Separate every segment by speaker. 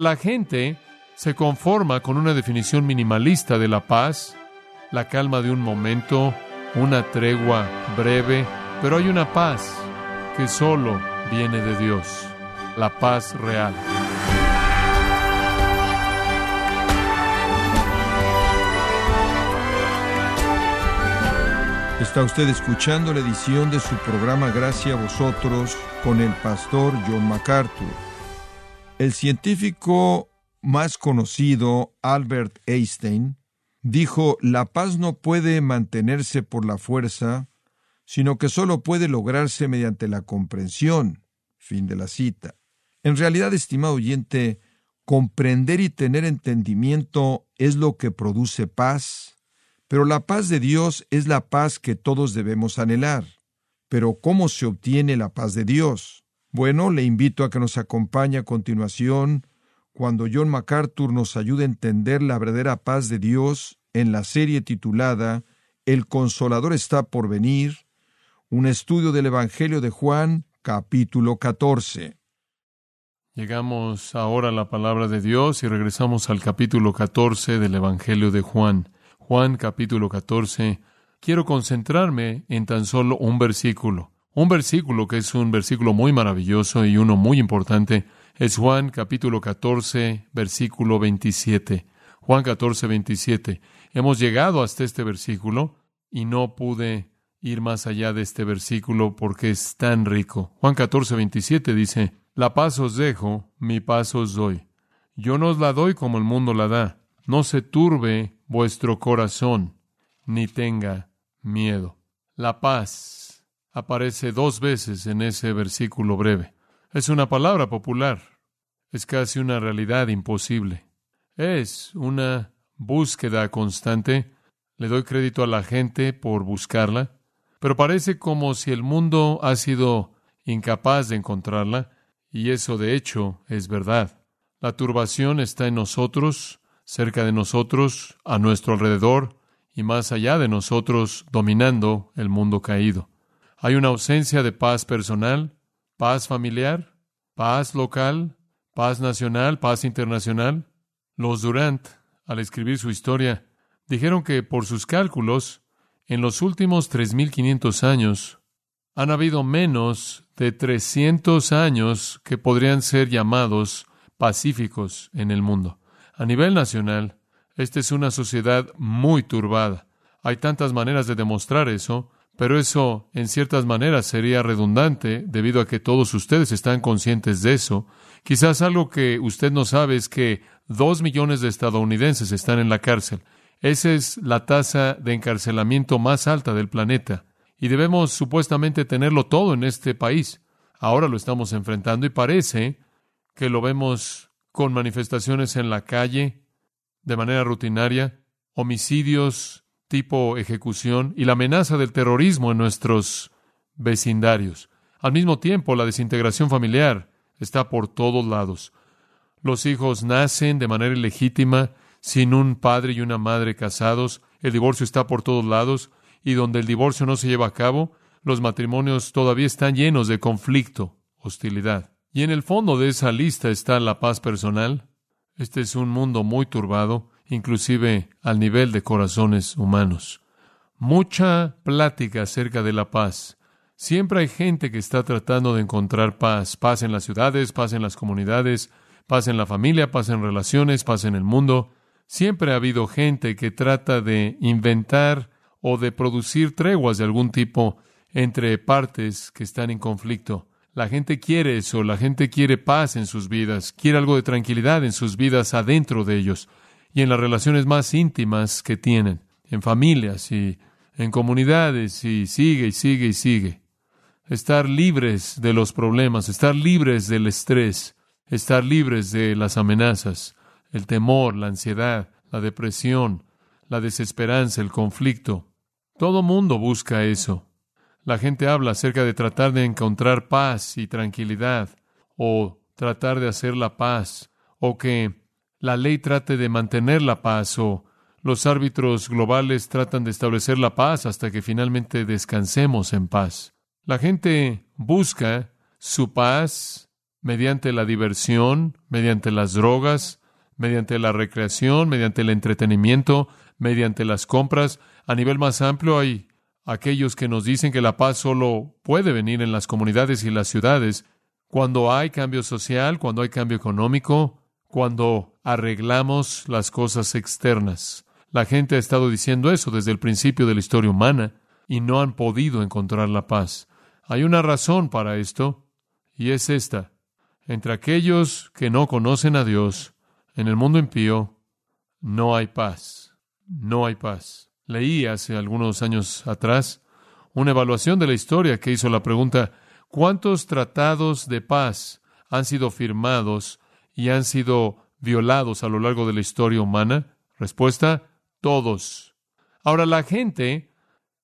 Speaker 1: La gente se conforma con una definición minimalista de la paz, la calma de un momento, una tregua breve, pero hay una paz que solo viene de Dios, la paz real.
Speaker 2: Está usted escuchando la edición de su programa Gracias a vosotros con el pastor John MacArthur. El científico más conocido, Albert Einstein, dijo, la paz no puede mantenerse por la fuerza, sino que solo puede lograrse mediante la comprensión. Fin de la cita. En realidad, estimado oyente, comprender y tener entendimiento es lo que produce paz, pero la paz de Dios es la paz que todos debemos anhelar. Pero ¿cómo se obtiene la paz de Dios? Bueno, le invito a que nos acompañe a continuación cuando John MacArthur nos ayude a entender la verdadera paz de Dios en la serie titulada El Consolador está por venir, un estudio del Evangelio de Juan, capítulo 14.
Speaker 1: Llegamos ahora a la palabra de Dios y regresamos al capítulo 14 del Evangelio de Juan. Juan capítulo 14, quiero concentrarme en tan solo un versículo. Un versículo que es un versículo muy maravilloso y uno muy importante es Juan capítulo 14, versículo 27. Juan 14, 27. Hemos llegado hasta este versículo y no pude ir más allá de este versículo porque es tan rico. Juan 14, 27 dice, La paz os dejo, mi paz os doy. Yo no os la doy como el mundo la da. No se turbe vuestro corazón, ni tenga miedo. La paz aparece dos veces en ese versículo breve. Es una palabra popular, es casi una realidad imposible. Es una búsqueda constante. Le doy crédito a la gente por buscarla, pero parece como si el mundo ha sido incapaz de encontrarla, y eso de hecho es verdad. La turbación está en nosotros, cerca de nosotros, a nuestro alrededor y más allá de nosotros, dominando el mundo caído. Hay una ausencia de paz personal, paz familiar, paz local, paz nacional, paz internacional. Los Durant, al escribir su historia, dijeron que por sus cálculos, en los últimos 3.500 años, han habido menos de 300 años que podrían ser llamados pacíficos en el mundo. A nivel nacional, esta es una sociedad muy turbada. Hay tantas maneras de demostrar eso, pero eso en ciertas maneras sería redundante debido a que todos ustedes están conscientes de eso. Quizás algo que usted no sabe es que dos millones de estadounidenses están en la cárcel. Esa es la tasa de encarcelamiento más alta del planeta. Y debemos supuestamente tenerlo todo en este país. Ahora lo estamos enfrentando y parece que lo vemos con manifestaciones en la calle de manera rutinaria, homicidios tipo ejecución y la amenaza del terrorismo en nuestros vecindarios. Al mismo tiempo, la desintegración familiar está por todos lados. Los hijos nacen de manera ilegítima, sin un padre y una madre casados, el divorcio está por todos lados, y donde el divorcio no se lleva a cabo, los matrimonios todavía están llenos de conflicto, hostilidad. Y en el fondo de esa lista está la paz personal. Este es un mundo muy turbado, inclusive al nivel de corazones humanos. Mucha plática acerca de la paz. Siempre hay gente que está tratando de encontrar paz, paz en las ciudades, paz en las comunidades, paz en la familia, paz en relaciones, paz en el mundo. Siempre ha habido gente que trata de inventar o de producir treguas de algún tipo entre partes que están en conflicto. La gente quiere eso, la gente quiere paz en sus vidas, quiere algo de tranquilidad en sus vidas adentro de ellos y en las relaciones más íntimas que tienen, en familias y en comunidades y sigue y sigue y sigue. Estar libres de los problemas, estar libres del estrés, estar libres de las amenazas, el temor, la ansiedad, la depresión, la desesperanza, el conflicto. Todo mundo busca eso. La gente habla acerca de tratar de encontrar paz y tranquilidad, o tratar de hacer la paz, o que la ley trate de mantener la paz, o los árbitros globales tratan de establecer la paz hasta que finalmente descansemos en paz. La gente busca su paz mediante la diversión, mediante las drogas, mediante la recreación, mediante el entretenimiento, mediante las compras. A nivel más amplio hay aquellos que nos dicen que la paz solo puede venir en las comunidades y las ciudades cuando hay cambio social, cuando hay cambio económico, cuando arreglamos las cosas externas. La gente ha estado diciendo eso desde el principio de la historia humana y no han podido encontrar la paz. Hay una razón para esto y es esta. Entre aquellos que no conocen a Dios, en el mundo impío, no hay paz. No hay paz. Leí hace algunos años atrás una evaluación de la historia que hizo la pregunta, ¿cuántos tratados de paz han sido firmados y han sido violados a lo largo de la historia humana? Respuesta, todos. Ahora la gente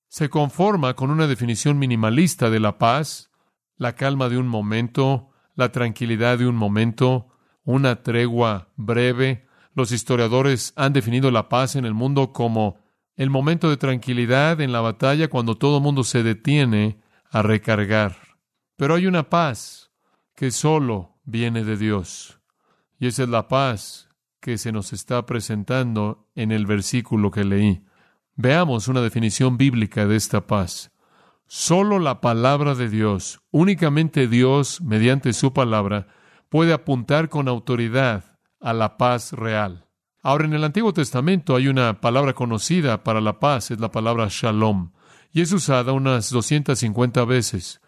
Speaker 1: se conforma con una definición minimalista de la paz, la calma de un momento, la tranquilidad de un momento, una tregua breve. Los historiadores han definido la paz en el mundo como el momento de tranquilidad en la batalla cuando todo mundo se detiene a recargar. Pero hay una paz que solo viene de Dios. Y esa es la paz que se nos está presentando en el versículo que leí. Veamos una definición bíblica de esta paz. Solo la palabra de Dios, únicamente Dios, mediante su palabra, puede apuntar con autoridad a la paz real. Ahora, en el Antiguo Testamento hay una palabra conocida para la paz, es la palabra shalom, y es usada unas 250 veces,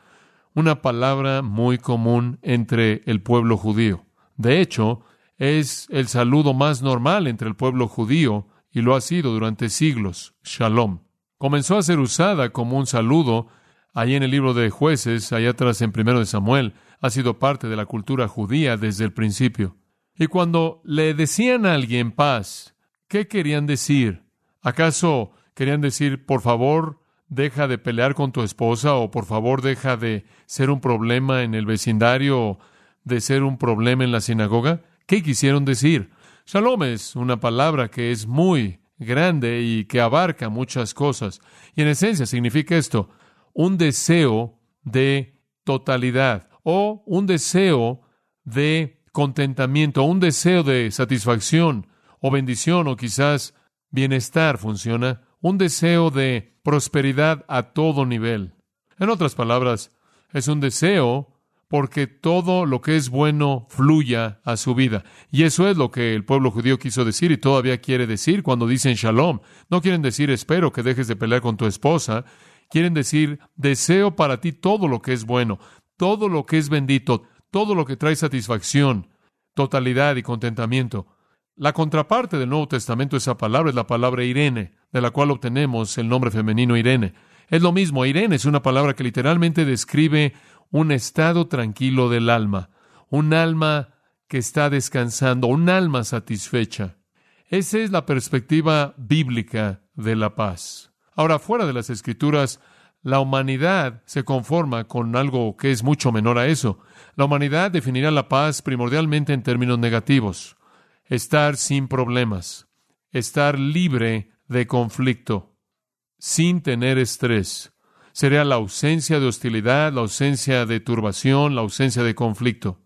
Speaker 1: una palabra muy común entre el pueblo judío. De hecho, es el saludo más normal entre el pueblo judío y lo ha sido durante siglos, shalom. Comenzó a ser usada como un saludo ahí en el libro de jueces, allá atrás en primero de Samuel, ha sido parte de la cultura judía desde el principio. Y cuando le decían a alguien paz, ¿qué querían decir? ¿Acaso querían decir, por favor, deja de pelear con tu esposa o por favor deja de ser un problema en el vecindario de ser un problema en la sinagoga? ¿Qué quisieron decir? Shalom es una palabra que es muy grande y que abarca muchas cosas. Y en esencia significa esto, un deseo de totalidad o un deseo de contentamiento, un deseo de satisfacción o bendición o quizás bienestar funciona, un deseo de prosperidad a todo nivel. En otras palabras, es un deseo porque todo lo que es bueno fluya a su vida. Y eso es lo que el pueblo judío quiso decir y todavía quiere decir cuando dicen shalom. No quieren decir espero que dejes de pelear con tu esposa. Quieren decir deseo para ti todo lo que es bueno, todo lo que es bendito, todo lo que trae satisfacción, totalidad y contentamiento. La contraparte del Nuevo Testamento de esa palabra es la palabra Irene, de la cual obtenemos el nombre femenino Irene. Es lo mismo, Irene es una palabra que literalmente describe un estado tranquilo del alma, un alma que está descansando, un alma satisfecha. Esa es la perspectiva bíblica de la paz. Ahora, fuera de las escrituras, la humanidad se conforma con algo que es mucho menor a eso. La humanidad definirá la paz primordialmente en términos negativos. Estar sin problemas, estar libre de conflicto, sin tener estrés, sería la ausencia de hostilidad, la ausencia de turbación, la ausencia de conflicto.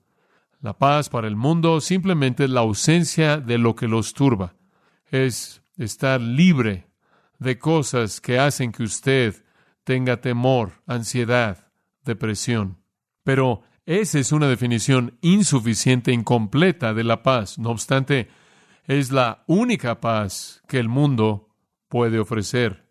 Speaker 1: La paz para el mundo simplemente es la ausencia de lo que los turba. Es estar libre de cosas que hacen que usted tenga temor, ansiedad, depresión. Pero esa es una definición insuficiente, incompleta de la paz. No obstante, es la única paz que el mundo puede ofrecer.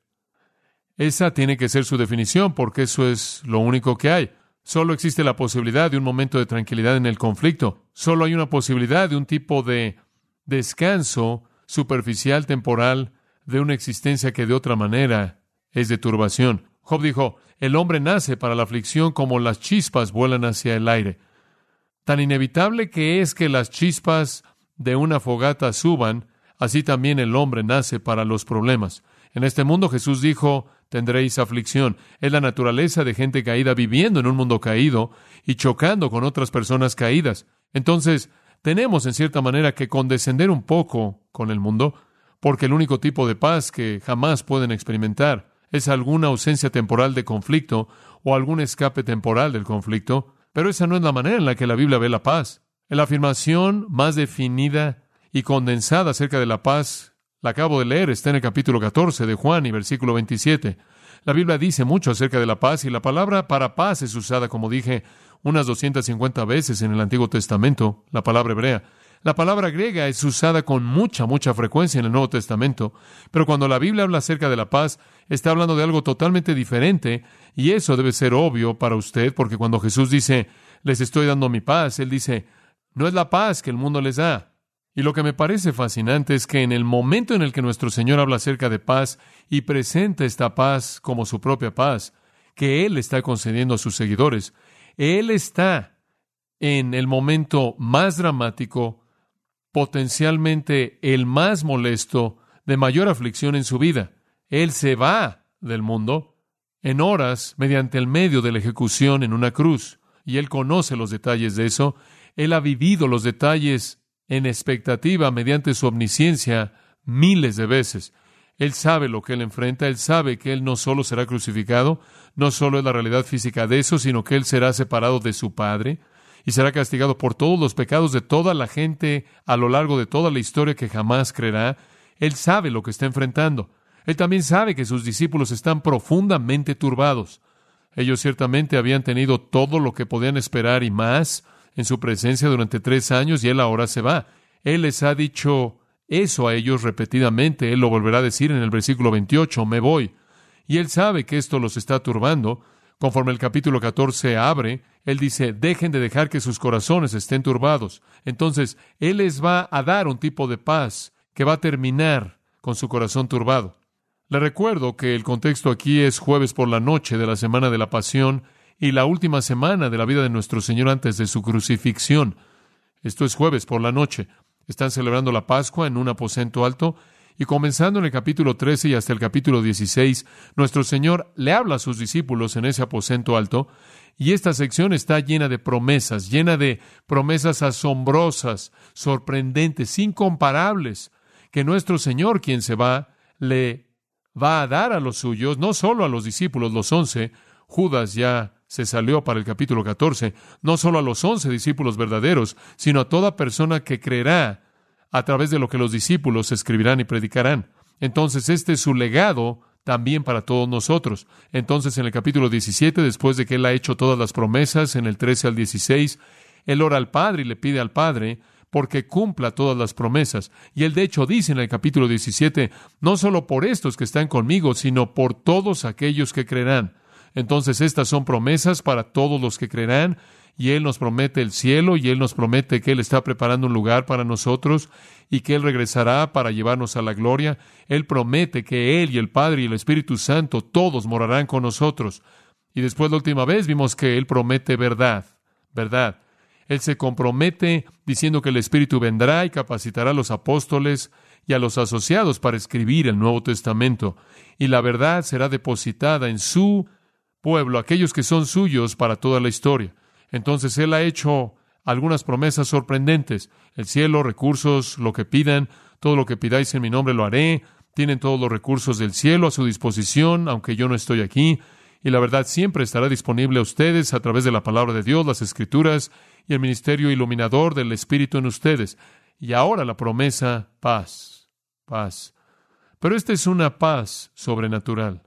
Speaker 1: Esa tiene que ser su definición, porque eso es lo único que hay. Solo existe la posibilidad de un momento de tranquilidad en el conflicto. Solo hay una posibilidad de un tipo de descanso superficial, temporal, de una existencia que de otra manera es de turbación. Job dijo, el hombre nace para la aflicción como las chispas vuelan hacia el aire. Tan inevitable que es que las chispas de una fogata suban, así también el hombre nace para los problemas. En este mundo Jesús dijo, tendréis aflicción. Es la naturaleza de gente caída viviendo en un mundo caído y chocando con otras personas caídas. Entonces, tenemos en cierta manera que condescender un poco con el mundo, porque el único tipo de paz que jamás pueden experimentar es alguna ausencia temporal de conflicto o algún escape temporal del conflicto. Pero esa no es la manera en la que la Biblia ve la paz. La afirmación más definida y condensada acerca de la paz, la acabo de leer, está en el capítulo 14 de Juan y versículo 27. La Biblia dice mucho acerca de la paz y la palabra para paz es usada, como dije, unas 250 veces en el Antiguo Testamento, la palabra hebrea. La palabra griega es usada con mucha, mucha frecuencia en el Nuevo Testamento, pero cuando la Biblia habla acerca de la paz, está hablando de algo totalmente diferente, y eso debe ser obvio para usted, porque cuando Jesús dice, les estoy dando mi paz, Él dice, no es la paz que el mundo les da. Y lo que me parece fascinante es que en el momento en el que nuestro Señor habla acerca de paz y presenta esta paz como su propia paz, que Él está concediendo a sus seguidores, Él está en el momento más dramático potencialmente el más molesto, de mayor aflicción en su vida. Él se va del mundo en horas mediante el medio de la ejecución en una cruz, y él conoce los detalles de eso. Él ha vivido los detalles en expectativa mediante su omnisciencia miles de veces. Él sabe lo que él enfrenta, él sabe que él no solo será crucificado, no solo es la realidad física de eso, sino que él será separado de su Padre, y será castigado por todos los pecados de toda la gente a lo largo de toda la historia que jamás creerá. Él sabe lo que está enfrentando. Él también sabe que sus discípulos están profundamente turbados. Ellos ciertamente habían tenido todo lo que podían esperar y más en su presencia durante tres años y él ahora se va. Él les ha dicho eso a ellos repetidamente. Él lo volverá a decir en el versículo 28, me voy. Y él sabe que esto los está turbando. Conforme el capítulo 14 abre, él dice, dejen de dejar que sus corazones estén turbados. Entonces, Él les va a dar un tipo de paz que va a terminar con su corazón turbado. Le recuerdo que el contexto aquí es jueves por la noche de la semana de la pasión y la última semana de la vida de nuestro Señor antes de su crucifixión. Esto es jueves por la noche. Están celebrando la Pascua en un aposento alto y comenzando en el capítulo 13 y hasta el capítulo 16, nuestro Señor le habla a sus discípulos en ese aposento alto, y esta sección está llena de promesas, llena de promesas asombrosas, sorprendentes, incomparables, que nuestro Señor, quien se va, le va a dar a los suyos, no solo a los discípulos, los once, Judas ya se salió para el capítulo 14, no solo a los once discípulos verdaderos, sino a toda persona que creerá a través de lo que los discípulos escribirán y predicarán. Entonces, este es su legado también para todos nosotros. Entonces, en el capítulo 17, después de que Él ha hecho todas las promesas, en el 13 al 16, Él ora al Padre y le pide al Padre porque cumpla todas las promesas. Y Él de hecho dice en el capítulo 17, no solo por estos que están conmigo, sino por todos aquellos que creerán. Entonces, estas son promesas para todos los que creerán y Él nos promete el cielo y Él nos promete que Él está preparando un lugar para nosotros y que Él regresará para llevarnos a la gloria. Él promete que Él y el Padre y el Espíritu Santo todos morarán con nosotros. Y después la última vez vimos que Él promete verdad, verdad. Él se compromete diciendo que el Espíritu vendrá y capacitará a los apóstoles y a los asociados para escribir el Nuevo Testamento. Y la verdad será depositada en su pueblo, aquellos que son suyos para toda la historia. Entonces Él ha hecho algunas promesas sorprendentes. El cielo, recursos, lo que pidan, todo lo que pidáis en mi nombre lo haré. Tienen todos los recursos del cielo a su disposición, aunque yo no estoy aquí. Y la verdad siempre estará disponible a ustedes a través de la palabra de Dios, las escrituras y el ministerio iluminador del Espíritu en ustedes. Y ahora la promesa, paz, paz. Pero esta es una paz sobrenatural.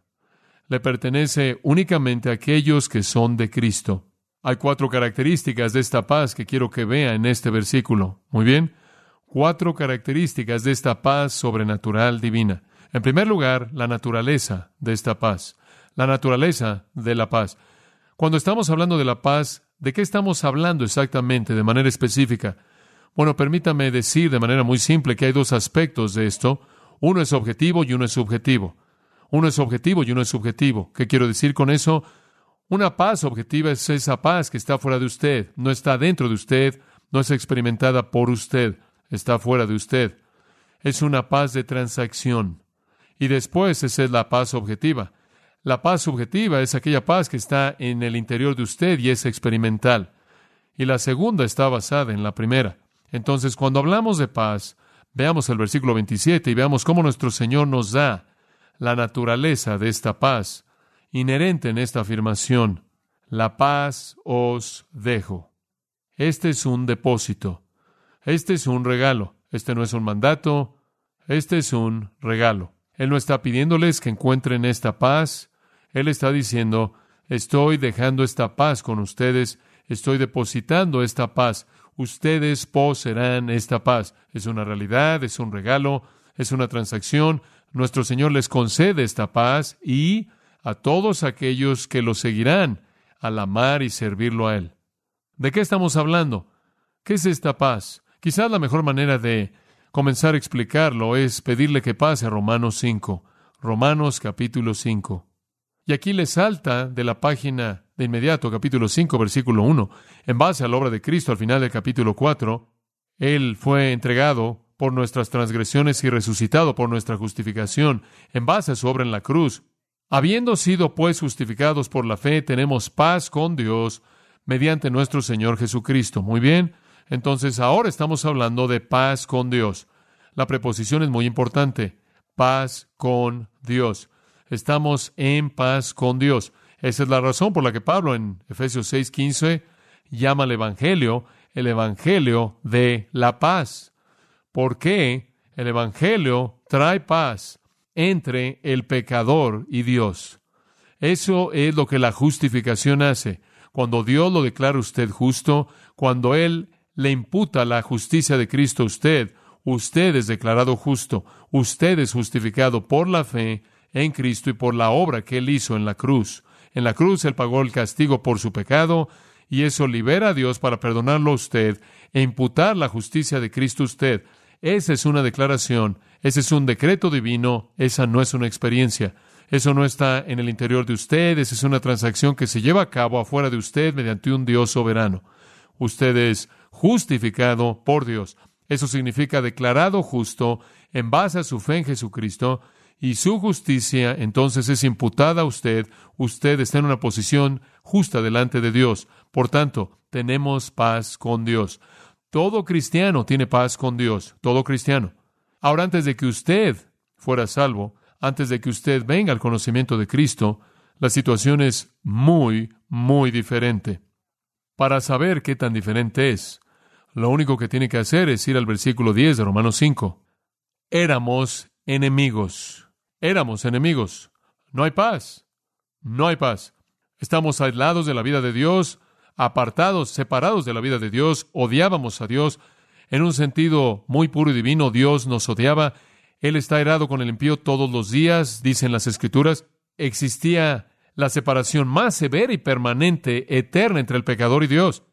Speaker 1: Le pertenece únicamente a aquellos que son de Cristo. Hay cuatro características de esta paz que quiero que vea en este versículo. Muy bien. Cuatro características de esta paz sobrenatural divina. En primer lugar, la naturaleza de esta paz. La naturaleza de la paz. Cuando estamos hablando de la paz, ¿de qué estamos hablando exactamente de manera específica? Bueno, permítame decir de manera muy simple que hay dos aspectos de esto. Uno es objetivo y uno es subjetivo. Uno es objetivo y uno es subjetivo. ¿Qué quiero decir con eso? Una paz objetiva es esa paz que está fuera de usted, no está dentro de usted, no es experimentada por usted, está fuera de usted. Es una paz de transacción. Y después esa es la paz objetiva. La paz subjetiva es aquella paz que está en el interior de usted y es experimental. Y la segunda está basada en la primera. Entonces, cuando hablamos de paz, veamos el versículo 27 y veamos cómo nuestro Señor nos da la naturaleza de esta paz inherente en esta afirmación, la paz os dejo. Este es un depósito. Este es un regalo. Este no es un mandato. Este es un regalo. Él no está pidiéndoles que encuentren esta paz. Él está diciendo, estoy dejando esta paz con ustedes. Estoy depositando esta paz. Ustedes poseerán esta paz. Es una realidad, es un regalo, es una transacción. Nuestro Señor les concede esta paz y a todos aquellos que lo seguirán al amar y servirlo a Él. ¿De qué estamos hablando? ¿Qué es esta paz? Quizás la mejor manera de comenzar a explicarlo es pedirle que pase a Romanos 5. Romanos capítulo 5. Y aquí le salta de la página de inmediato, capítulo 5, versículo 1, en base a la obra de Cristo al final del capítulo 4, Él fue entregado por nuestras transgresiones y resucitado por nuestra justificación, en base a su obra en la cruz. Habiendo sido pues justificados por la fe, tenemos paz con Dios mediante nuestro Señor Jesucristo. Muy bien, entonces ahora estamos hablando de paz con Dios. La preposición es muy importante. Paz con Dios. Estamos en paz con Dios. Esa es la razón por la que Pablo en Efesios 6:15 llama al Evangelio el Evangelio de la paz. ¿Por qué? El Evangelio trae paz entre el pecador y Dios. Eso es lo que la justificación hace. Cuando Dios lo declara usted justo, cuando Él le imputa la justicia de Cristo a usted, usted es declarado justo, usted es justificado por la fe en Cristo y por la obra que Él hizo en la cruz. En la cruz Él pagó el castigo por su pecado y eso libera a Dios para perdonarlo a usted e imputar la justicia de Cristo a usted. Esa es una declaración, ese es un decreto divino, esa no es una experiencia. Eso no está en el interior de usted, esa es una transacción que se lleva a cabo afuera de usted mediante un Dios soberano. Usted es justificado por Dios. Eso significa declarado justo en base a su fe en Jesucristo y su justicia entonces es imputada a usted. Usted está en una posición justa delante de Dios. Por tanto, tenemos paz con Dios. Todo cristiano tiene paz con Dios, todo cristiano. Ahora, antes de que usted fuera salvo, antes de que usted venga al conocimiento de Cristo, la situación es muy, muy diferente. Para saber qué tan diferente es, lo único que tiene que hacer es ir al versículo 10 de Romanos 5. Éramos enemigos. Éramos enemigos. No hay paz. No hay paz. Estamos aislados de la vida de Dios, apartados, separados de la vida de Dios, odiábamos a Dios. En un sentido muy puro y divino, Dios nos odiaba. Él está airado con el impío todos los días, dicen las Escrituras. Existía la separación más severa y permanente, eterna entre el pecador y Dios.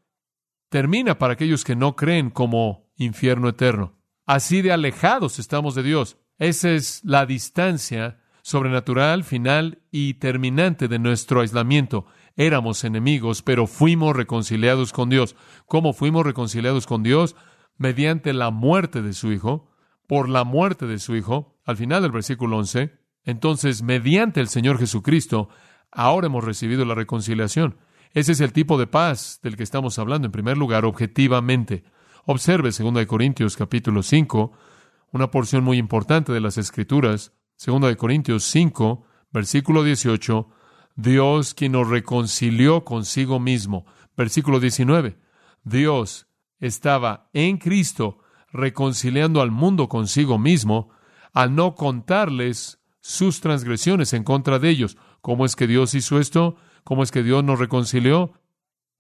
Speaker 1: Termina para aquellos que no creen como infierno eterno. Así de alejados estamos de Dios. Esa es la distancia sobrenatural, final y terminante de nuestro aislamiento. Éramos enemigos, pero fuimos reconciliados con Dios. ¿Cómo fuimos reconciliados con Dios? Mediante la muerte de su Hijo, por la muerte de su Hijo, al final del versículo 11. Entonces, mediante el Señor Jesucristo, ahora hemos recibido la reconciliación. Ese es el tipo de paz del que estamos hablando, en primer lugar, objetivamente. Observe 2 Corintios capítulo 5, una porción muy importante de las Escrituras, 2 Corintios 5, versículo 18, Dios quien nos reconcilió consigo mismo. Versículo 19. Dios estaba en Cristo reconciliando al mundo consigo mismo al no contarles sus transgresiones en contra de ellos. ¿Cómo es que Dios hizo esto? ¿Cómo es que Dios nos reconcilió?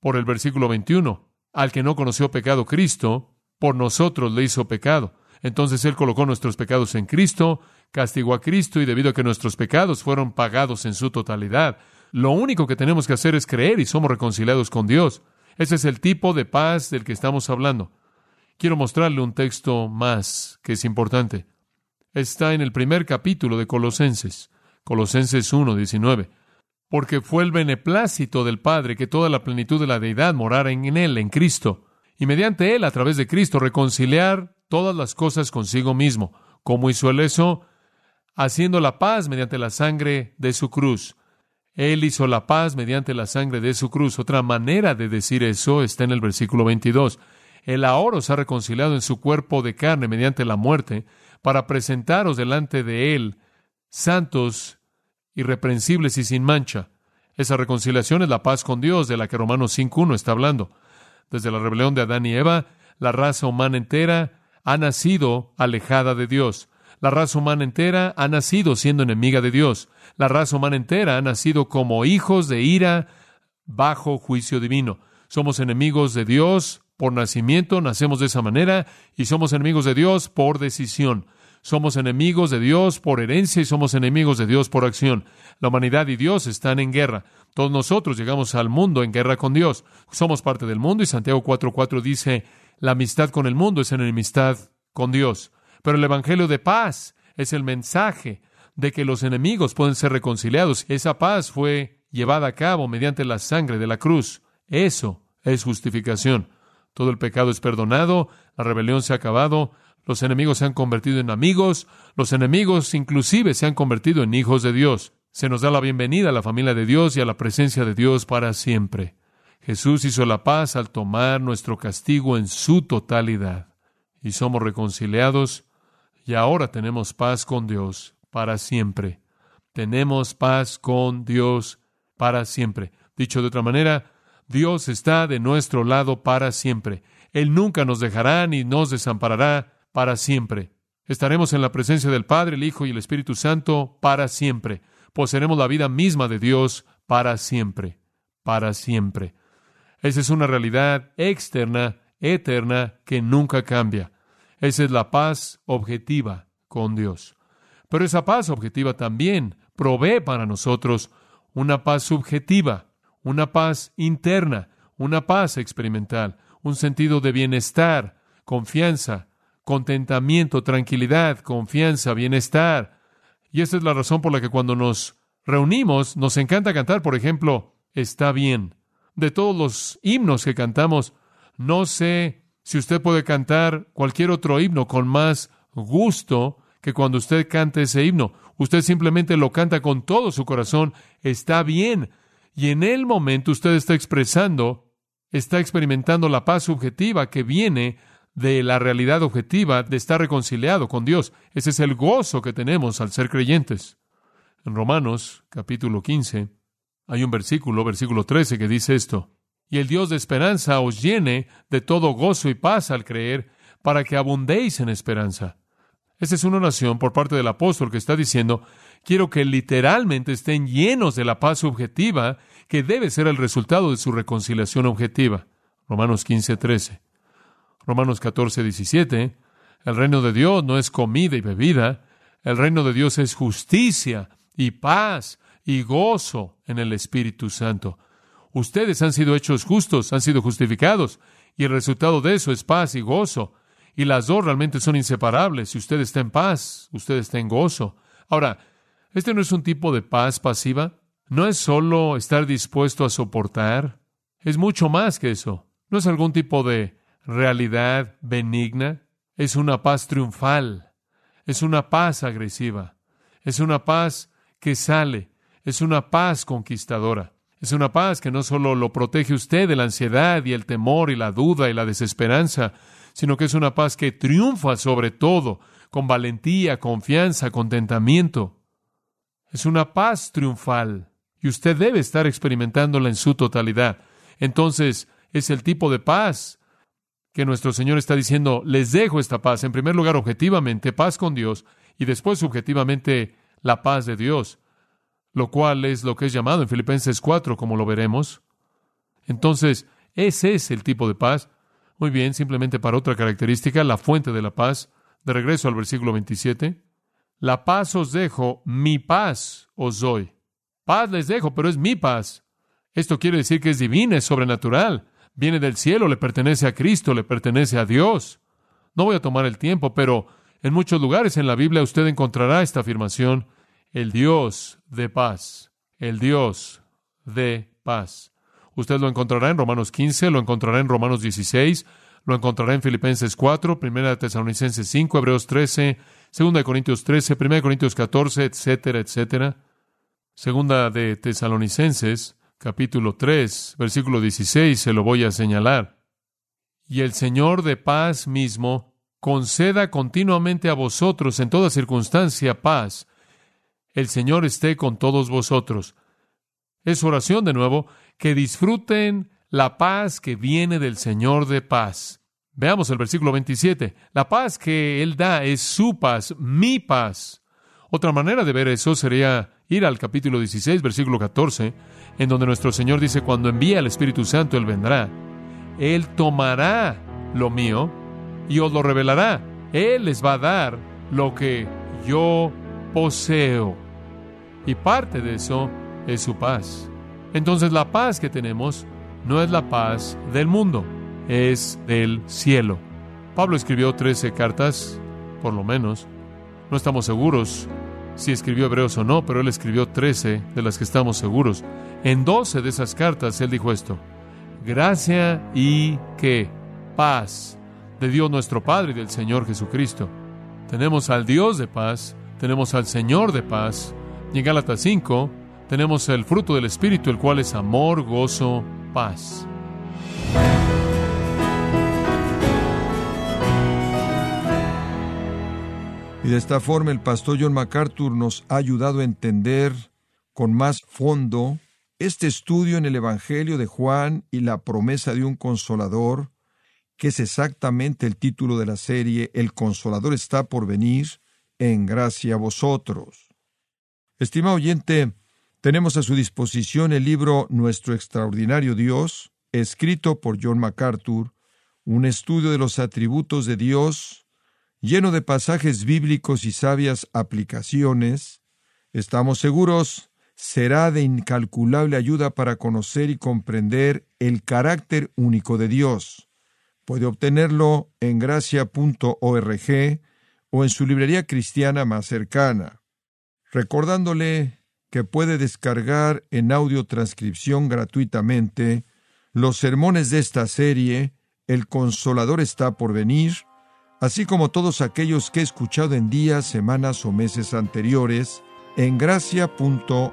Speaker 1: Por el versículo 21. Al que no conoció pecado Cristo, por nosotros le hizo pecado. Entonces Él colocó nuestros pecados en Cristo castigó a Cristo y debido a que nuestros pecados fueron pagados en su totalidad, lo único que tenemos que hacer es creer y somos reconciliados con Dios. Ese es el tipo de paz del que estamos hablando. Quiero mostrarle un texto más que es importante. Está en el primer capítulo de Colosenses, Colosenses 1, 19. Porque fue el beneplácito del Padre que toda la plenitud de la deidad morara en Él, en Cristo, y mediante Él, a través de Cristo, reconciliar todas las cosas consigo mismo. ¿Cómo hizo Él eso? Haciendo la paz mediante la sangre de su cruz. Él hizo la paz mediante la sangre de su cruz. Otra manera de decir eso está en el versículo 22. Él ahora os ha reconciliado en su cuerpo de carne mediante la muerte, para presentaros delante de Él santos, irreprensibles y sin mancha. Esa reconciliación es la paz con Dios de la que Romanos 5.1 está hablando. Desde la rebelión de Adán y Eva, la raza humana entera ha nacido alejada de Dios. La raza humana entera ha nacido siendo enemiga de Dios. La raza humana entera ha nacido como hijos de ira bajo juicio divino. Somos enemigos de Dios por nacimiento, nacemos de esa manera, y somos enemigos de Dios por decisión. Somos enemigos de Dios por herencia y somos enemigos de Dios por acción. La humanidad y Dios están en guerra. Todos nosotros llegamos al mundo en guerra con Dios. Somos parte del mundo y Santiago 4:4 dice, la amistad con el mundo es enemistad con Dios. Pero el Evangelio de paz es el mensaje de que los enemigos pueden ser reconciliados. Esa paz fue llevada a cabo mediante la sangre de la cruz. Eso es justificación. Todo el pecado es perdonado, la rebelión se ha acabado, los enemigos se han convertido en amigos, los enemigos inclusive se han convertido en hijos de Dios. Se nos da la bienvenida a la familia de Dios y a la presencia de Dios para siempre. Jesús hizo la paz al tomar nuestro castigo en su totalidad. Y somos reconciliados y ahora tenemos paz con Dios para siempre. Tenemos paz con Dios para siempre. Dicho de otra manera, Dios está de nuestro lado para siempre. Él nunca nos dejará ni nos desamparará para siempre. Estaremos en la presencia del Padre, el Hijo y el Espíritu Santo para siempre. Poseeremos la vida misma de Dios para siempre, para siempre. Esa es una realidad externa, eterna, que nunca cambia. Esa es la paz objetiva con Dios. Pero esa paz objetiva también provee para nosotros una paz subjetiva, una paz interna, una paz experimental, un sentido de bienestar, confianza, contentamiento, tranquilidad, confianza, bienestar. Y esa es la razón por la que cuando nos reunimos nos encanta cantar, por ejemplo, está bien. De todos los himnos que cantamos, no sé si usted puede cantar cualquier otro himno con más gusto que cuando usted canta ese himno. Usted simplemente lo canta con todo su corazón, está bien. Y en el momento usted está expresando, está experimentando la paz subjetiva que viene de la realidad objetiva de estar reconciliado con Dios. Ese es el gozo que tenemos al ser creyentes. En Romanos capítulo 15 hay un versículo, versículo 13, que dice esto. Y el Dios de esperanza os llene de todo gozo y paz al creer, para que abundéis en esperanza. Esta es una oración por parte del apóstol que está diciendo, quiero que literalmente estén llenos de la paz subjetiva que debe ser el resultado de su reconciliación objetiva. Romanos 15, 13. Romanos 14, 17. El reino de Dios no es comida y bebida. El reino de Dios es justicia y paz y gozo en el Espíritu Santo. Ustedes han sido hechos justos, han sido justificados, y el resultado de eso es paz y gozo. Y las dos realmente son inseparables. Si usted está en paz, usted está en gozo. Ahora, este no es un tipo de paz pasiva. No es solo estar dispuesto a soportar. Es mucho más que eso. No es algún tipo de realidad benigna. Es una paz triunfal. Es una paz agresiva. Es una paz que sale. Es una paz conquistadora. Es una paz que no solo lo protege usted de la ansiedad y el temor y la duda y la desesperanza, sino que es una paz que triunfa sobre todo, con valentía, confianza, contentamiento. Es una paz triunfal y usted debe estar experimentándola en su totalidad. Entonces, es el tipo de paz que nuestro Señor está diciendo, les dejo esta paz. En primer lugar, objetivamente, paz con Dios y después, subjetivamente, la paz de Dios, lo cual es lo que es llamado en Filipenses 4, como lo veremos. Entonces, ese es el tipo de paz. Muy bien, simplemente para otra característica, la fuente de la paz. De regreso al versículo 27. La paz os dejo, mi paz os doy. Paz les dejo, pero es mi paz. Esto quiere decir que es divina, es sobrenatural. Viene del cielo, le pertenece a Cristo, le pertenece a Dios. No voy a tomar el tiempo, pero en muchos lugares en la Biblia usted encontrará esta afirmación, el Dios de paz, el Dios de paz. Usted lo encontrará en Romanos 15, lo encontrará en Romanos 16, lo encontrará en Filipenses 4, 1 Tesalonicenses 5, Hebreos 13, 2 Corintios 13, 1 Corintios 14, etcétera, etcétera. Segunda de Tesalonicenses, capítulo 3, versículo 16, se lo voy a señalar. Y el Señor de paz mismo conceda continuamente a vosotros en toda circunstancia paz. El Señor esté con todos vosotros. Es oración de nuevo, que disfruten la paz que viene del Señor de paz. Veamos el versículo 27. La paz que Él da es su paz, mi paz. Otra manera de ver eso sería ir al capítulo 16, versículo 14, en donde nuestro Señor dice, cuando envíe al Espíritu Santo, Él vendrá. Él tomará lo mío y os lo revelará. Él les va a dar lo que yo poseo. Y parte de eso es su paz. Entonces la paz que tenemos no es la paz del mundo, es del cielo. Pablo escribió 13 cartas, por lo menos. No estamos seguros si escribió Hebreos o no, pero él escribió 13 de las que estamos seguros. En 12 de esas cartas él dijo esto, gracia y que paz de Dios nuestro Padre y del Señor Jesucristo. Tenemos al Dios de paz, tenemos al Señor de paz. Y en Gálatas 5 tenemos el fruto del Espíritu, el cual es amor, gozo, paz.
Speaker 2: Y de esta forma el pastor John MacArthur nos ha ayudado a entender con más fondo este estudio en el Evangelio de Juan y la promesa de un consolador, que es exactamente el título de la serie El consolador está por venir, en gracia a vosotros. Estimado oyente, tenemos a su disposición el libro Nuestro extraordinario Dios, escrito por John MacArthur, un estudio de los atributos de Dios, lleno de pasajes bíblicos y sabias aplicaciones. Estamos seguros será de incalculable ayuda para conocer y comprender el carácter único de Dios. Puede obtenerlo en gracia.org o en su librería cristiana más cercana. Recordándole que puede descargar en audio transcripción gratuitamente los sermones de esta serie, El Consolador está por venir, así como todos aquellos que he escuchado en días, semanas o meses anteriores, en gracia.org.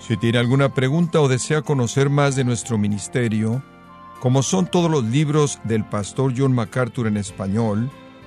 Speaker 2: Si tiene alguna pregunta o desea conocer más de nuestro ministerio, como son todos los libros del pastor John MacArthur en español,